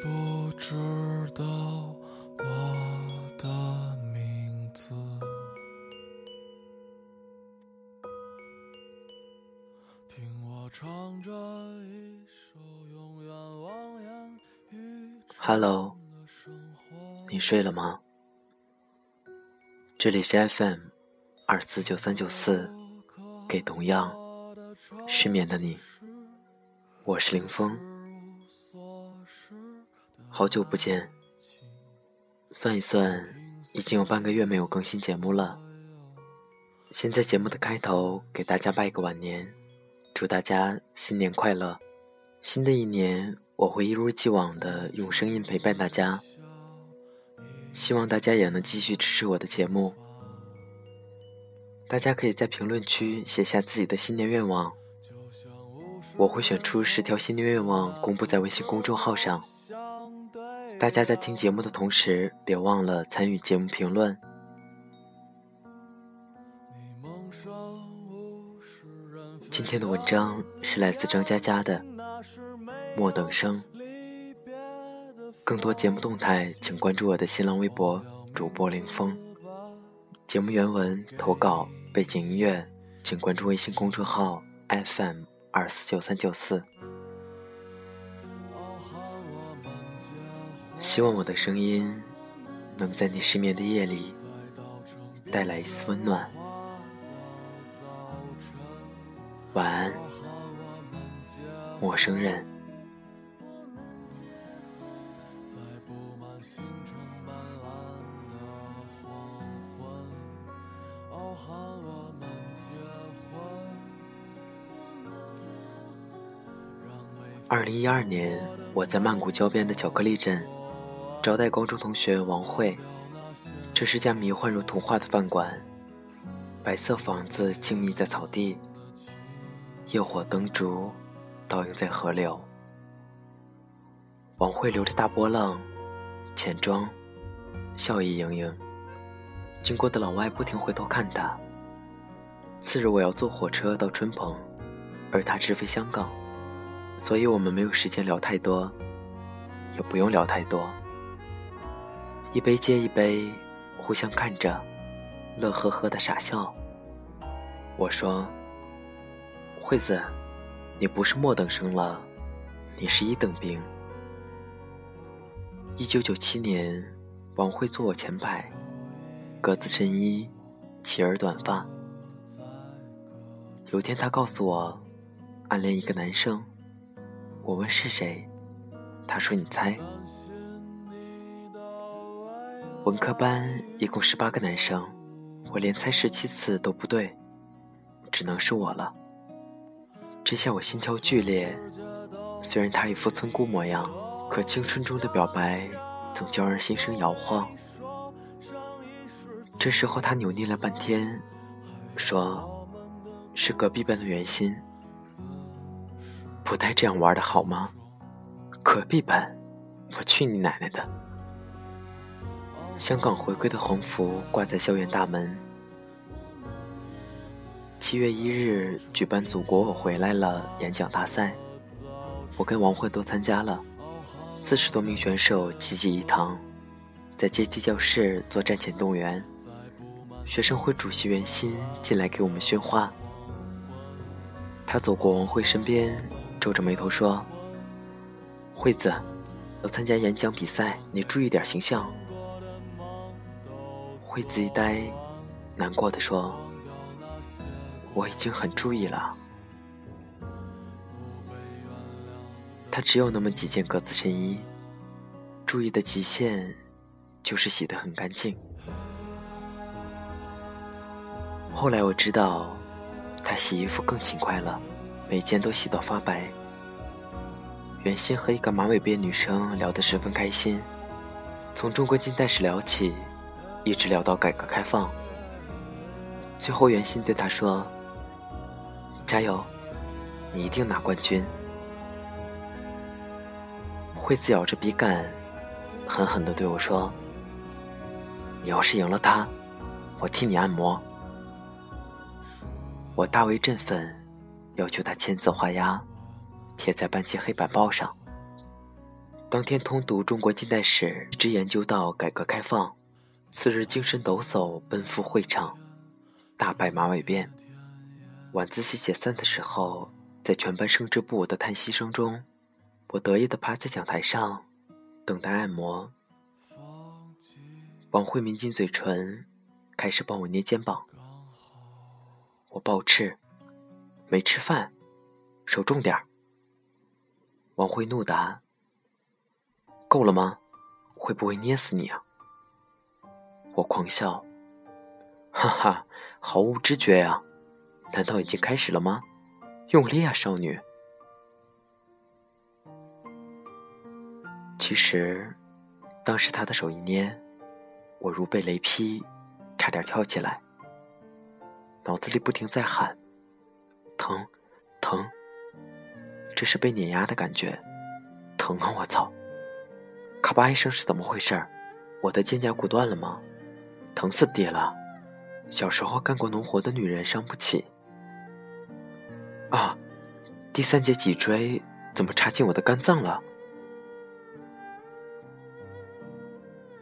不知道我的名字。听我唱着一首永远望眼欲穿 Hello，你睡了吗？这里是 FM 二四九三九四，给同样失眠的你，我是林峰，好久不见，算一算，已经有半个月没有更新节目了。先在节目的开头给大家拜个晚年，祝大家新年快乐！新的一年，我会一如既往的用声音陪伴大家。希望大家也能继续支持我的节目。大家可以在评论区写下自己的新年愿望，我会选出十条新年愿望公布在微信公众号上。大家在听节目的同时，别忘了参与节目评论。今天的文章是来自张嘉佳的《莫等生》。更多节目动态，请关注我的新浪微博主播林峰。节目原文投稿、背景音乐，请关注微信公众号 FM 二四九三九四。希望我的声音能在你失眠的夜里带来一丝温暖。晚安，陌生人。在布满星辰斑斓的黄昏，傲寒我们结婚。让微二零一二年，我在曼谷郊边的巧克力镇招待高中同学王慧。这是家迷幻如童话的饭馆，白色房子静谧在草地，夜火灯烛倒映在河流。王慧留着大波浪，浅妆，笑意盈盈。经过的老外不停回头看她。次日我要坐火车到春蓬，而她直飞香港。所以我们没有时间聊太多，也不用聊太多。一杯接一杯，互相看着，乐呵呵的傻笑。我说：“惠子，你不是末等生了，你是一等兵。”一九九七年，王慧坐我前排，格子衬衣，齐耳短发。有天她告诉我，暗恋一个男生。我问是谁，她说你猜。文科班一共十八个男生，我连猜十七次都不对，只能是我了。这下我心跳剧烈，虽然他一副村姑模样，可青春中的表白总叫人心生摇晃。这时候他扭捏了半天，说是隔壁班的袁心。不带这样玩的好吗？隔壁班，我去你奶奶的！香港回归的横幅挂在校园大门。七月一日举办“祖国我回来了”演讲大赛，我跟王慧都参加了。四十多名选手齐聚一堂，在阶梯教室做战前动员。学生会主席袁鑫进来给我们训话。他走过王慧身边。皱着眉头说：“惠子，要参加演讲比赛，你注意点形象。”惠子一呆，难过的说：“我已经很注意了。”她只有那么几件格子衬衣，注意的极限就是洗得很干净。后来我知道，她洗衣服更勤快了。每件都洗到发白。原先和一个马尾辫女生聊得十分开心，从中国近代史聊起，一直聊到改革开放。最后，袁心对他说：“加油，你一定拿冠军。”惠子咬着笔杆，狠狠地对我说：“你要是赢了他，我替你按摩。”我大为振奋。要求他签字画押，贴在班级黑板报上。当天通读中国近代史，一直研究到改革开放。次日精神抖擞，奔赴会场，大摆马尾辫。晚自习解散的时候，在全班生之不我的叹息声中，我得意地趴在讲台上，等待按摩。王慧抿紧嘴唇，开始帮我捏肩膀。我暴斥：“没吃饭，手重点。”王慧怒答：“够了吗？会不会捏死你啊？”我狂笑，哈哈，毫无知觉呀！难道已经开始了吗？用力啊，少女！其实，当时他的手一捏，我如被雷劈，差点跳起来，脑子里不停在喊：疼，疼！这是被碾压的感觉，疼啊！我操！咔吧一声是怎么回事？我的肩胛骨断了吗？疼死爹了！小时候干过农活的女人伤不起。啊，第三节脊椎怎么插进我的肝脏了？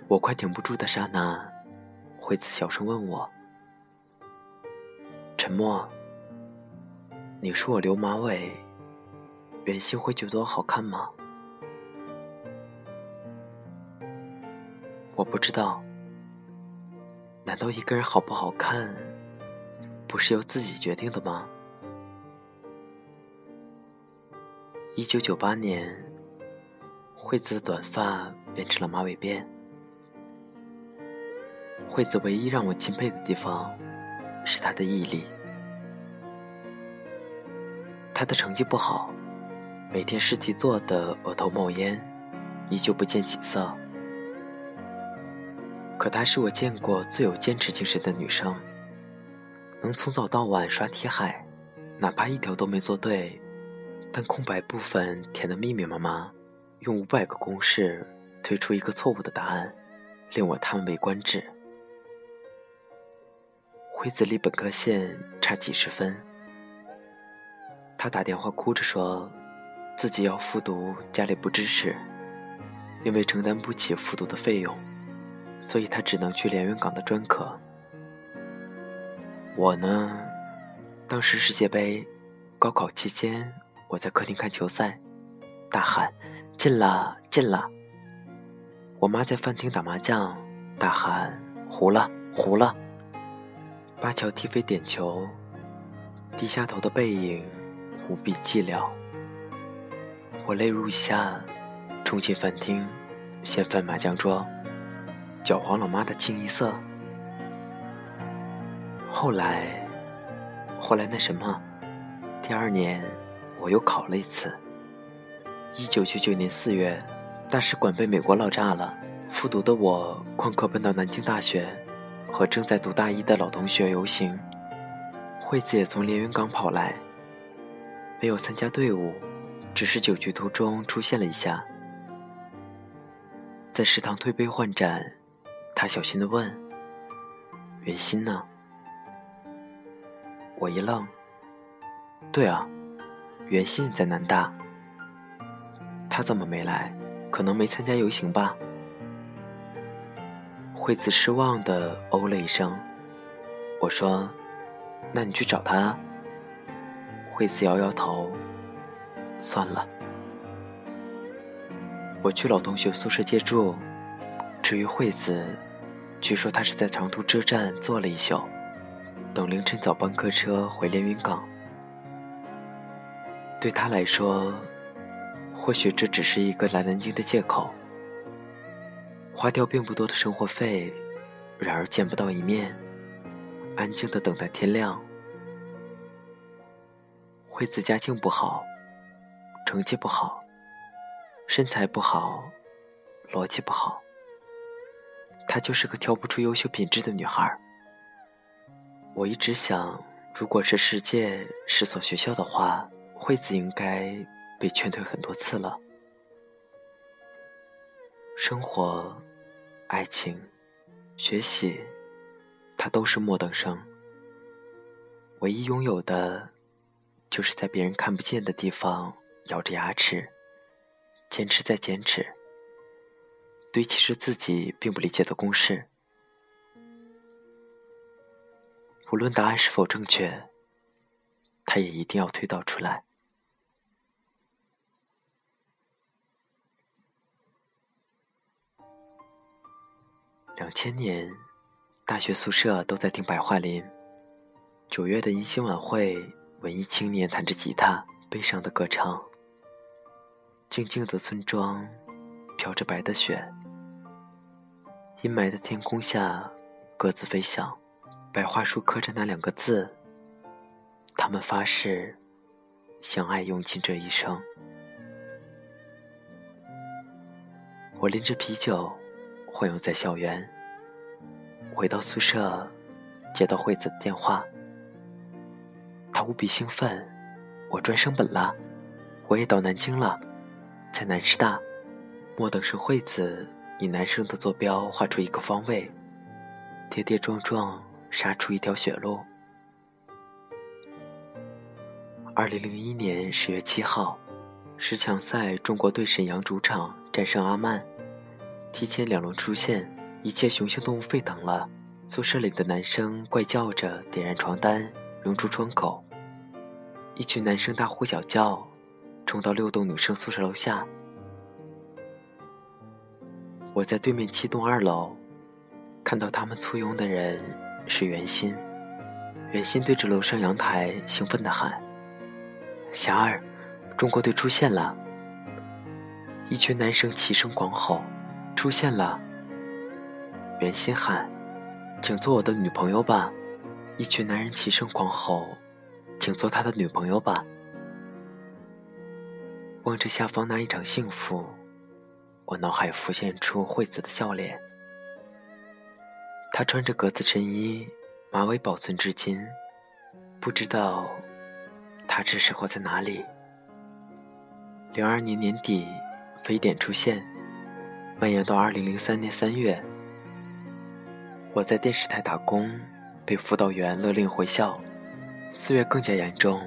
我快挺不住的刹那，惠子小声问我：“沉默，你说我留马尾，袁心会觉得我好看吗？”我不知道。难道一个人好不好看，不是由自己决定的吗？一九九八年，惠子的短发变成了马尾辫。惠子唯一让我钦佩的地方，是她的毅力。她的成绩不好，每天试题做的额头冒烟，依旧不见起色。可她是我见过最有坚持精神的女生，能从早到晚刷题海，哪怕一条都没做对，但空白部分填得密密麻麻，用五百个公式推出一个错误的答案，令我叹为观止。惠子离本科线差几十分，她打电话哭着说，自己要复读，家里不支持，因为承担不起复读的费用。所以他只能去连云港的专科。我呢，当时世界杯，高考期间，我在客厅看球赛，大喊进了进了。我妈在饭厅打麻将，大喊糊了糊了。巴乔踢飞点球，低下头的背影无比寂寥。我泪如雨下，冲进饭厅，掀翻麻将桌。搅黄老妈的清一色。后来，后来那什么，第二年我又考了一次。一九九九年四月，大使馆被美国佬炸了，复读的我旷课奔到南京大学，和正在读大一的老同学游行。惠子也从连云港跑来，没有参加队伍，只是酒局途中出现了一下，在食堂推杯换盏。他小心的问：“袁心呢？”我一愣。对啊，袁心在南大。他怎么没来？可能没参加游行吧。惠子失望的哦了一声。我说：“那你去找他。”惠子摇摇头。算了。我去老同学宿舍借住。至于惠子。据说他是在长途车站坐了一宿，等凌晨早班客车回连云港。对他来说，或许这只是一个来南京的借口，花掉并不多的生活费，然而见不到一面，安静的等待天亮。惠子家境不好，成绩不好，身材不好，逻辑不好。她就是个挑不出优秀品质的女孩。我一直想，如果这世界是所学校的话，惠子应该被劝退很多次了。生活、爱情、学习，她都是末等生。唯一拥有的，就是在别人看不见的地方咬着牙齿，坚持再坚持。对其实自己并不理解的公式。无论答案是否正确，他也一定要推导出来。两千年，大学宿舍都在听白桦林。九月的迎新晚会，文艺青年弹着吉他，悲伤的歌唱。静静的村庄，飘着白的雪。阴霾的天空下，鸽子飞翔，白桦树刻着那两个字。他们发誓，相爱用尽这一生。我拎着啤酒，晃悠在校园。回到宿舍，接到惠子的电话。他无比兴奋，我专升本了，我也到南京了，在南师大。莫等是惠子以男生的坐标画出一个方位，跌跌撞撞杀出一条血路。二零零一年十月七号，十强赛，中国队沈阳主场战胜阿曼，提前两轮出线，一切雄性动物沸腾了。宿舍里的男生怪叫着点燃床单，扔出窗口。一群男生大呼小叫，冲到六栋女生宿舍楼下。我在对面七栋二楼，看到他们簇拥的人是袁心。袁心对着楼上阳台兴奋地喊：“霞儿，中国队出现了！”一群男生齐声狂吼：“出现了！”袁心喊：“请做我的女朋友吧！”一群男人齐声狂吼。请做他的女朋友吧。望着下方那一场幸福，我脑海浮现出惠子的笑脸。她穿着格子衬衣，马尾保存至今。不知道她这时候在哪里。零二年年底，非典出现，蔓延到二零零三年三月。我在电视台打工，被辅导员勒令回校。四月更加严重，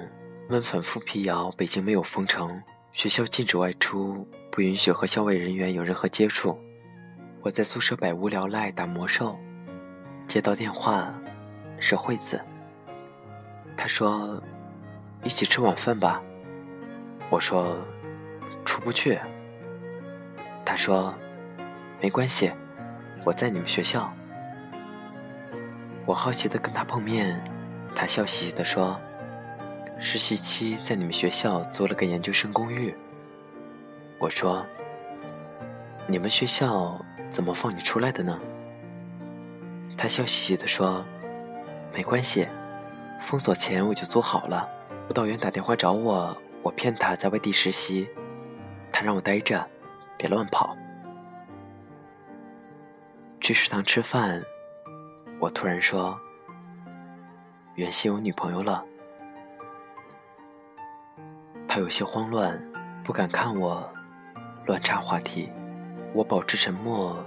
们反复辟谣北京没有封城，学校禁止外出，不允许和校外人员有任何接触。我在宿舍百无聊赖打魔兽，接到电话，是惠子。她说：“一起吃晚饭吧。”我说：“出不去。”她说：“没关系，我在你们学校。”我好奇的跟她碰面。他笑嘻嘻地说：“实习期在你们学校租了个研究生公寓。”我说：“你们学校怎么放你出来的呢？”他笑嘻嘻地说：“没关系，封锁前我就租好了。辅导员打电话找我，我骗他在外地实习，他让我待着，别乱跑。”去食堂吃饭，我突然说。袁熙有女朋友了，他有些慌乱，不敢看我，乱插话题。我保持沉默，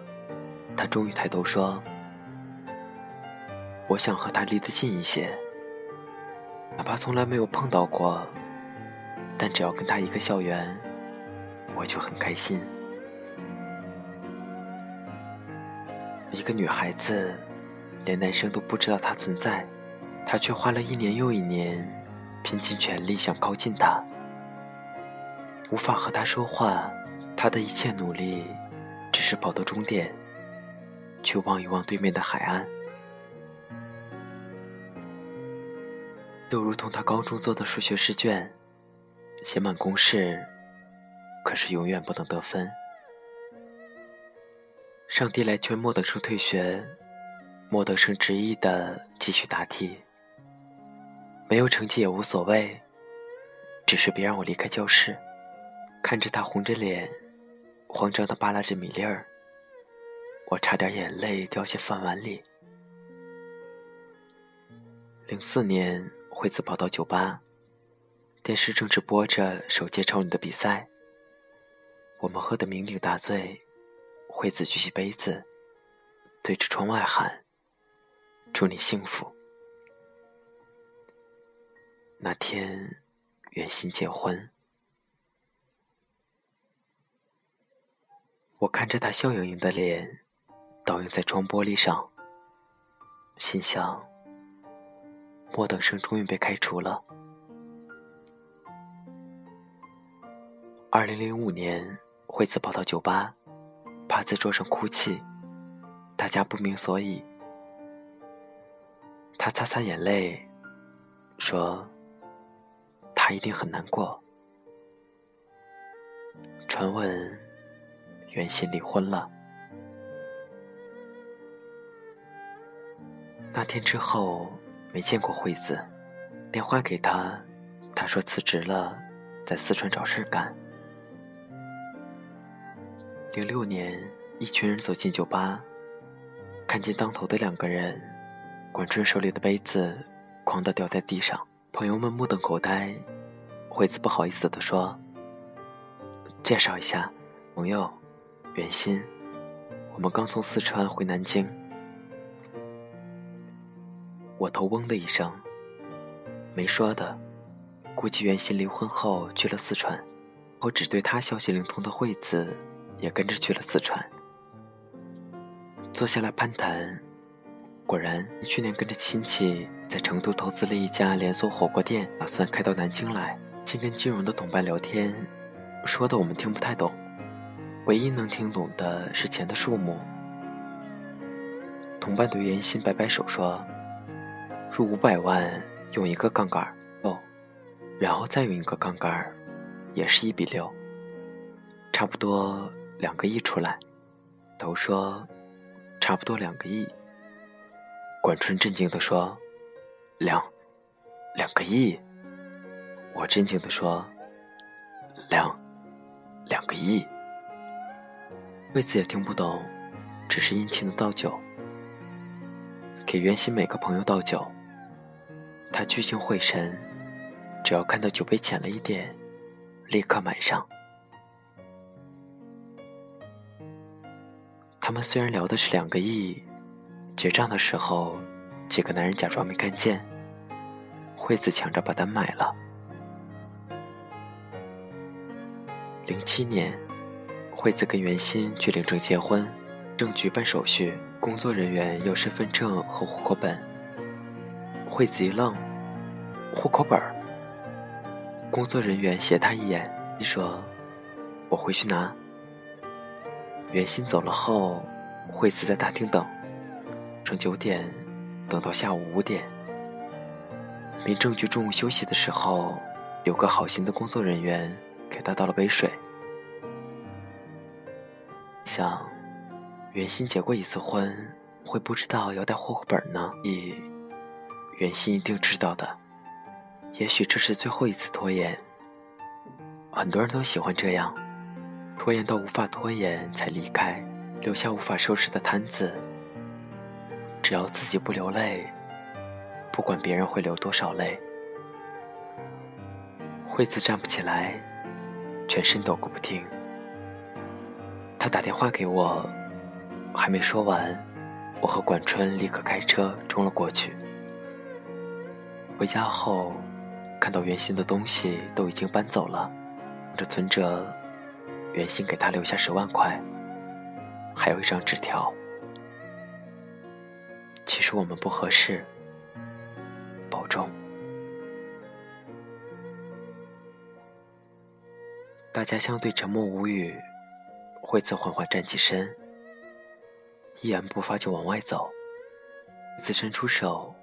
他终于抬头说：“我想和他离得近一些，哪怕从来没有碰到过，但只要跟他一个校园，我就很开心。”一个女孩子，连男生都不知道她存在。她却花了一年又一年，拼尽全力想靠近他，无法和他说话。他的一切努力，只是跑到终点，去望一望对面的海岸，就如同他高中做的数学试卷，写满公式，可是永远不能得分。上帝来劝莫德生退学，莫德生执意的继续答题。没有成绩也无所谓，只是别让我离开教室。看着他红着脸，慌张的扒拉着米粒儿，我差点眼泪掉进饭碗里。零四年，惠子跑到酒吧，电视正直播着首届超女的比赛。我们喝得酩酊大醉，惠子举起杯子，对着窗外喊：“祝你幸福。”那天，远行结婚，我看着他笑盈盈的脸，倒映在窗玻璃上，心想：莫等生终于被开除了。二零零五年，惠子跑到酒吧，趴在桌上哭泣，大家不明所以。他擦擦眼泪，说：“他一定很难过。”传闻，原先离婚了。那天之后，没见过惠子，电话给他，他说辞职了，在四川找事干。零六年，一群人走进酒吧，看见当头的两个人，管春手里的杯子哐的掉在地上，朋友们目瞪口呆。惠子不好意思地说：“介绍一下，朋友，袁心，我们刚从四川回南京。”我头嗡的一声，没说的，估计袁心离婚后去了四川，我只对他消息灵通的惠子。也跟着去了四川，坐下来攀谈。果然，去年跟着亲戚在成都投资了一家连锁火锅店，打算开到南京来。竟跟金融的同伴聊天，说的我们听不太懂，唯一能听懂的是钱的数目。同伴对袁鑫摆摆手说：“入五百万用一个杠杆哦，然后再用一个杠杆也是一比六，差不多。”两个亿出来，头说差不多两个亿。管春震惊地说：“两两个亿。”我震惊地说：“两两个亿。”惠子也听不懂，只是殷勤的倒酒，给袁心每个朋友倒酒。他聚精会神，只要看到酒杯浅了一点，立刻满上。他们虽然聊的是两个亿，结账的时候，几个男人假装没看见。惠子抢着把单买了。零七年，惠子跟袁鑫去领证结婚，证局办手续，工作人员要身份证和户口本。惠子一愣，户口本工作人员斜他一眼，你说：“我回去拿。”袁鑫走了后，惠子在大厅等，从九点等到下午五点。民政局中午休息的时候，有个好心的工作人员给他倒了杯水。想，袁鑫结过一次婚，会不知道要带户口本呢？你，袁鑫一定知道的。也许这是最后一次拖延。很多人都喜欢这样。拖延到无法拖延才离开，留下无法收拾的摊子。只要自己不流泪，不管别人会流多少泪。惠子站不起来，全身抖个不停。他打电话给我，还没说完，我和管春立刻开车冲了过去。回家后，看到原先的东西都已经搬走了，这存折。袁鑫给他留下十万块，还有一张纸条。其实我们不合适，保重。大家相对沉默无语。惠子缓缓站起身，一言不发就往外走。子伸出手，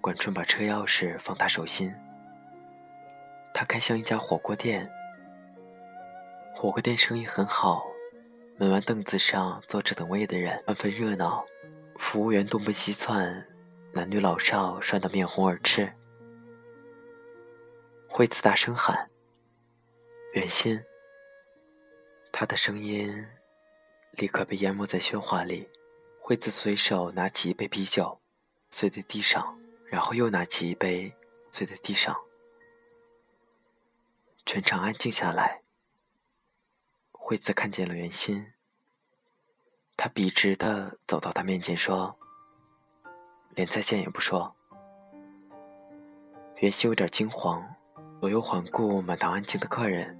管春把车钥匙放他手心。他开向一家火锅店。火锅店生意很好，门外凳子上坐着等位的人万分热闹，服务员东奔西窜，男女老少涮得面红耳赤。惠子大声喊：“袁心！”他的声音立刻被淹没在喧哗里。惠子随手拿起一杯啤酒，醉在地上，然后又拿起一杯，醉在地上。全场安静下来。惠子看见了袁心，他笔直的走到他面前说：“连再见也不说。”袁心有点惊慌，左右环顾满堂安静的客人，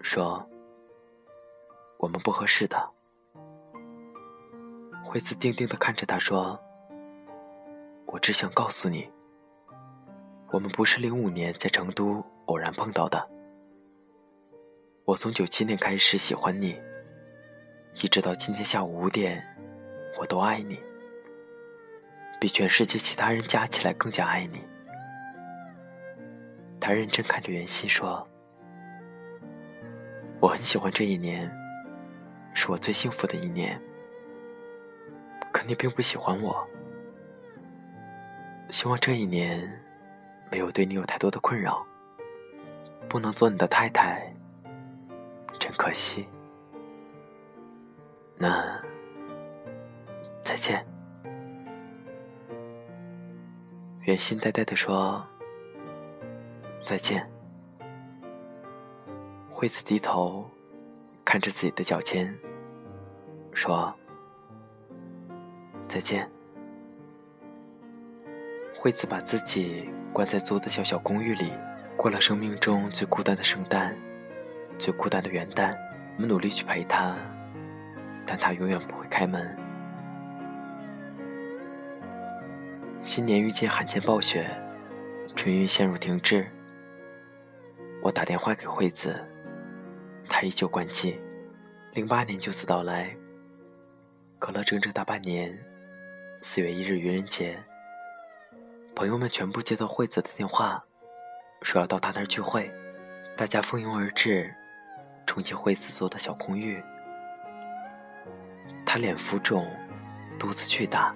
说：“我们不合适的。惠子定定的看着他说：“我只想告诉你，我们不是零五年在成都偶然碰到的。我从九七年开始喜欢你，一直到今天下午五点，我都爱你，比全世界其他人加起来更加爱你。”他认真看着袁熙说：“我很喜欢这一年，是我最幸福的一年。”可你并不喜欢我，希望这一年没有对你有太多的困扰。不能做你的太太，真可惜。那再见。袁心呆呆的说：“再见。”惠子低头看着自己的脚尖，说。再见。惠子把自己关在租的小小公寓里，过了生命中最孤单的圣诞，最孤单的元旦。我们努力去陪她，但她永远不会开门。新年遇见罕见暴雪，春运陷入停滞。我打电话给惠子，他依旧关机。零八年就此到来，隔了整整大半年。四月一日愚人节，朋友们全部接到惠子的电话，说要到他那儿聚会，大家蜂拥而至，冲进惠子租的小公寓。他脸浮肿，肚子巨大，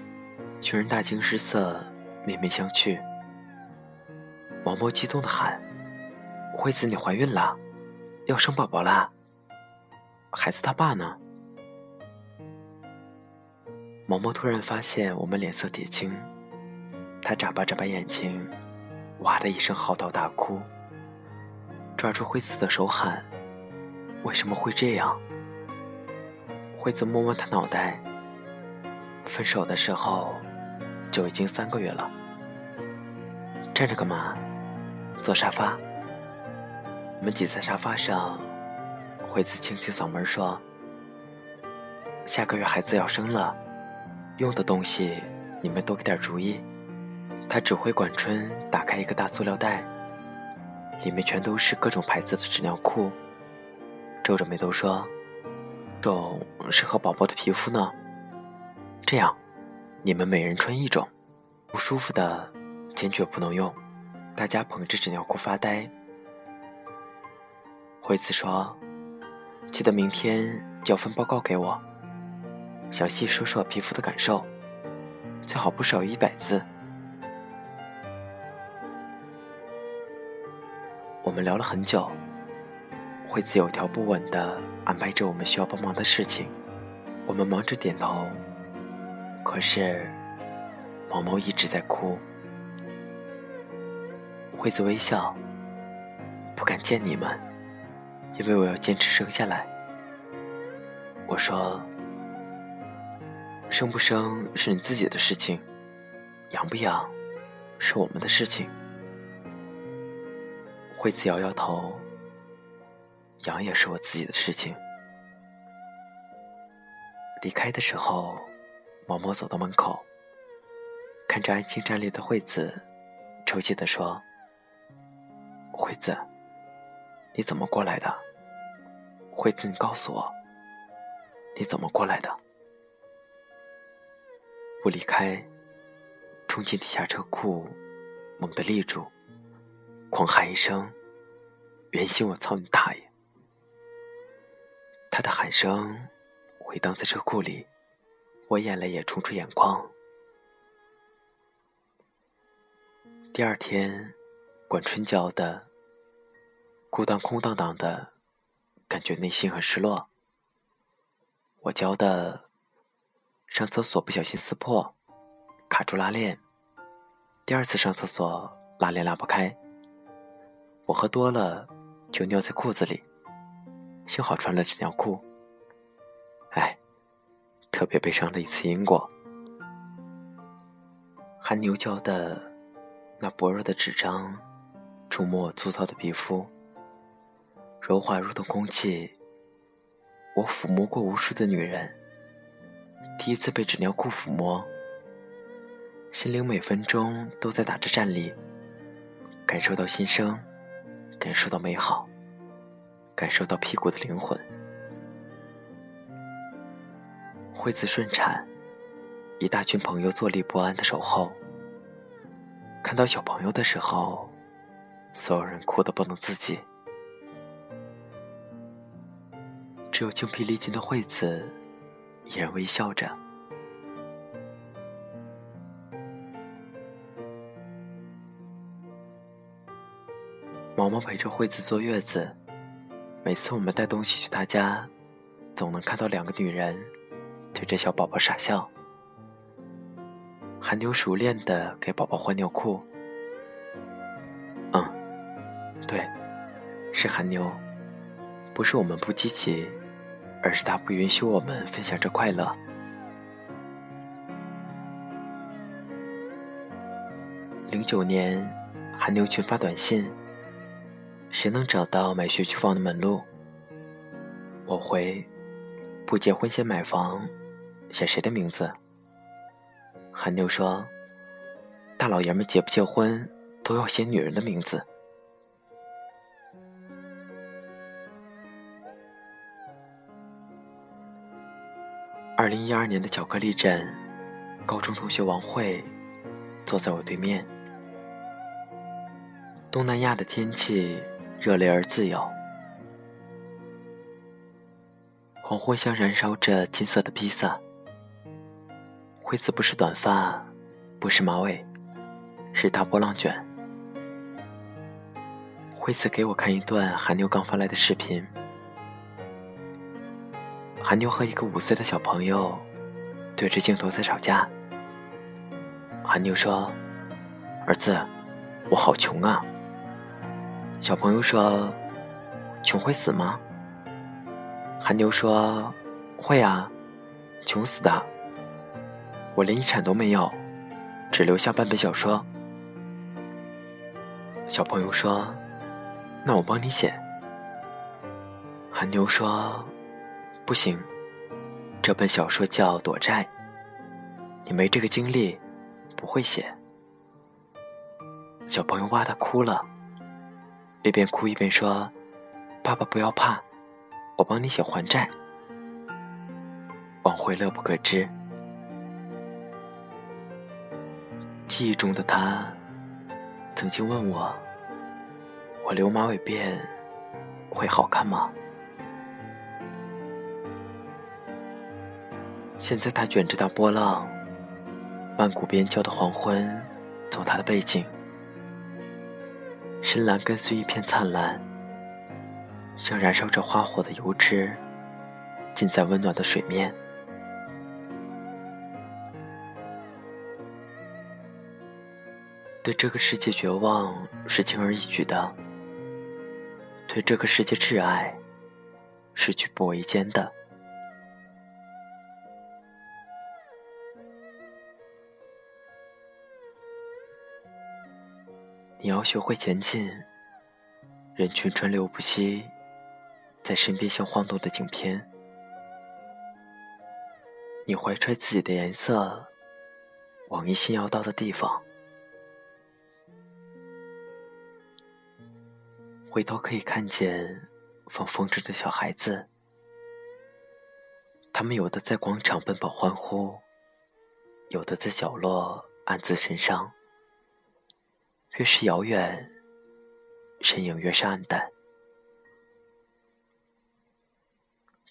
群人大惊失色，面面相觑。毛毛激动的喊：“惠子，你怀孕了，要生宝宝啦！孩子他爸呢？”毛毛突然发现我们脸色铁青，他眨巴眨巴眼睛，哇的一声嚎啕大哭，抓住惠子的手喊：“为什么会这样？”惠子摸摸他脑袋，分手的时候就已经三个月了。站着干嘛？坐沙发。我们挤在沙发上，惠子清清嗓门说：“下个月孩子要生了。”用的东西，你们多给点主意。他指挥管春打开一个大塑料袋，里面全都是各种牌子的纸尿裤。皱着眉头说：“种适合宝宝的皮肤呢。这样，你们每人穿一种，不舒服的坚决不能用。”大家捧着纸尿裤发呆。惠子说：“记得明天交份报告给我。”详细说说皮肤的感受，最好不少于一百字。我们聊了很久，惠子有条不紊的安排着我们需要帮忙的事情，我们忙着点头。可是，毛毛一直在哭。惠子微笑，不敢见你们，因为我要坚持生下来。我说。生不生是你自己的事情，养不养是我们的事情。惠子摇摇头，养也是我自己的事情。离开的时候，毛毛走到门口，看着安静站立的惠子，抽泣的说：“惠子，你怎么过来的？惠子，你告诉我，你怎么过来的？”不离开，冲进地下车库，猛地立住，狂喊一声：“袁心，我操你大爷！”他的喊声回荡在车库里，我眼泪也冲出眼眶。第二天，管春娇的，孤单空荡荡的，感觉内心很失落。我教的。上厕所不小心撕破，卡住拉链。第二次上厕所拉链拉不开，我喝多了就尿在裤子里，幸好穿了纸尿裤。哎，特别悲伤的一次因果。汗牛胶的那薄弱的纸张，触摸我粗糙的皮肤，柔滑如同空气，我抚摸过无数的女人，第一次被纸尿裤抚摸，心灵每分钟都在打着战栗，感受到新生，感受到美好，感受到屁股的灵魂。惠子顺产，一大群朋友坐立不安的守候。看到小朋友的时候，所有人哭得不能自己。只有精疲力尽的惠子依然微笑着。毛毛陪着惠子坐月子，每次我们带东西去他家，总能看到两个女人对着小宝宝傻笑。韩牛熟练的给宝宝换尿裤。嗯，对，是韩牛，不是我们不积极。而是他不允许我们分享这快乐。零九年，韩牛群发短信：“谁能找到买学区房的门路？”我回：“不结婚先买房，写谁的名字？”韩牛说：“大老爷们结不结婚都要写女人的名字。”二零一二年的巧克力镇，高中同学王慧坐在我对面。东南亚的天气热烈而自由，黄昏像燃烧着金色的披萨。惠子不是短发，不是马尾，是大波浪卷。惠子给我看一段韩牛刚发来的视频。韩牛和一个五岁的小朋友对着镜头在吵架。韩牛说：“儿子，我好穷啊。”小朋友说：“穷会死吗？”韩牛说：“会啊，穷死的。我连遗产都没有，只留下半本小说。”小朋友说：“那我帮你写。”韩牛说。不行，这本小说叫《躲债》，你没这个经历，不会写。小朋友哇的哭了，一边哭一边说：“爸爸不要怕，我帮你写还债。”王慧乐不可支。记忆中的他，曾经问我：“我留马尾辫会好看吗？”现在他卷着大波浪，曼谷边郊的黄昏，做他的背景。深蓝跟随一片灿烂，像燃烧着花火的油脂，浸在温暖的水面。对这个世界绝望是轻而易举的，对这个世界挚爱是举步维艰的。你要学会前进。人群川流不息，在身边像晃动的景片。你怀揣自己的颜色，往一心要到的地方。回头可以看见放风筝的小孩子，他们有的在广场奔跑欢呼，有的在角落暗自神伤。越是遥远，身影越是暗淡。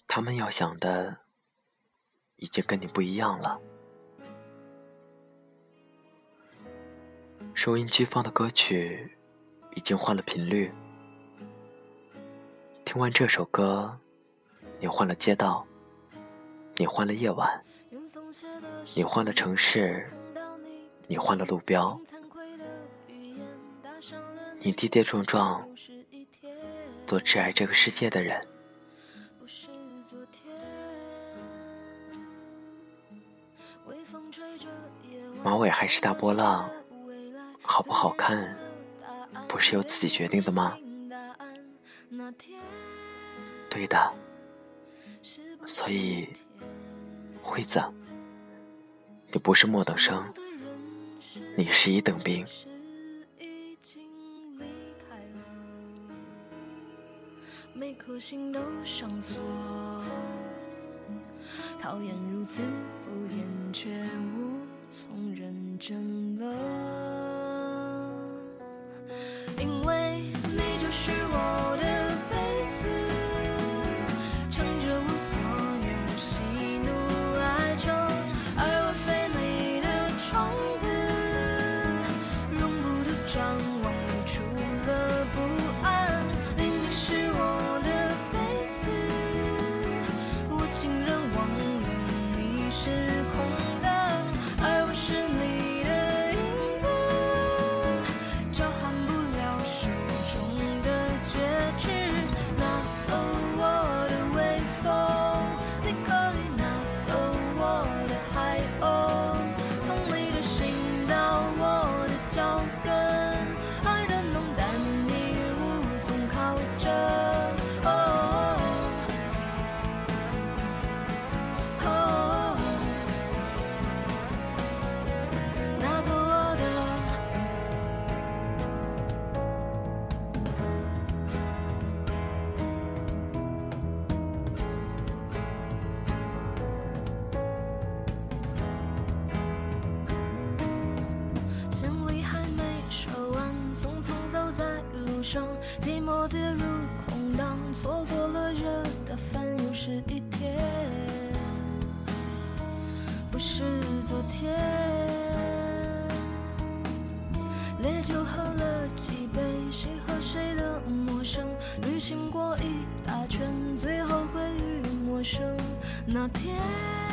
他们要想的，已经跟你不一样了。收音机放的歌曲，已经换了频率。听完这首歌，你换了街道，你换了夜晚，你换了城市，你换了路标。你跌跌撞撞，做挚爱这个世界的人。马尾还是大波浪，好不好看，不是由自己决定的吗？对的，所以，惠子，你不是末等生，你是一等兵。每颗心都上锁，讨厌如此敷衍，却无从认真了，因为不是昨天。烈酒喝了几杯，谁和谁的陌生？旅行过一大圈，最后归于陌生。那天。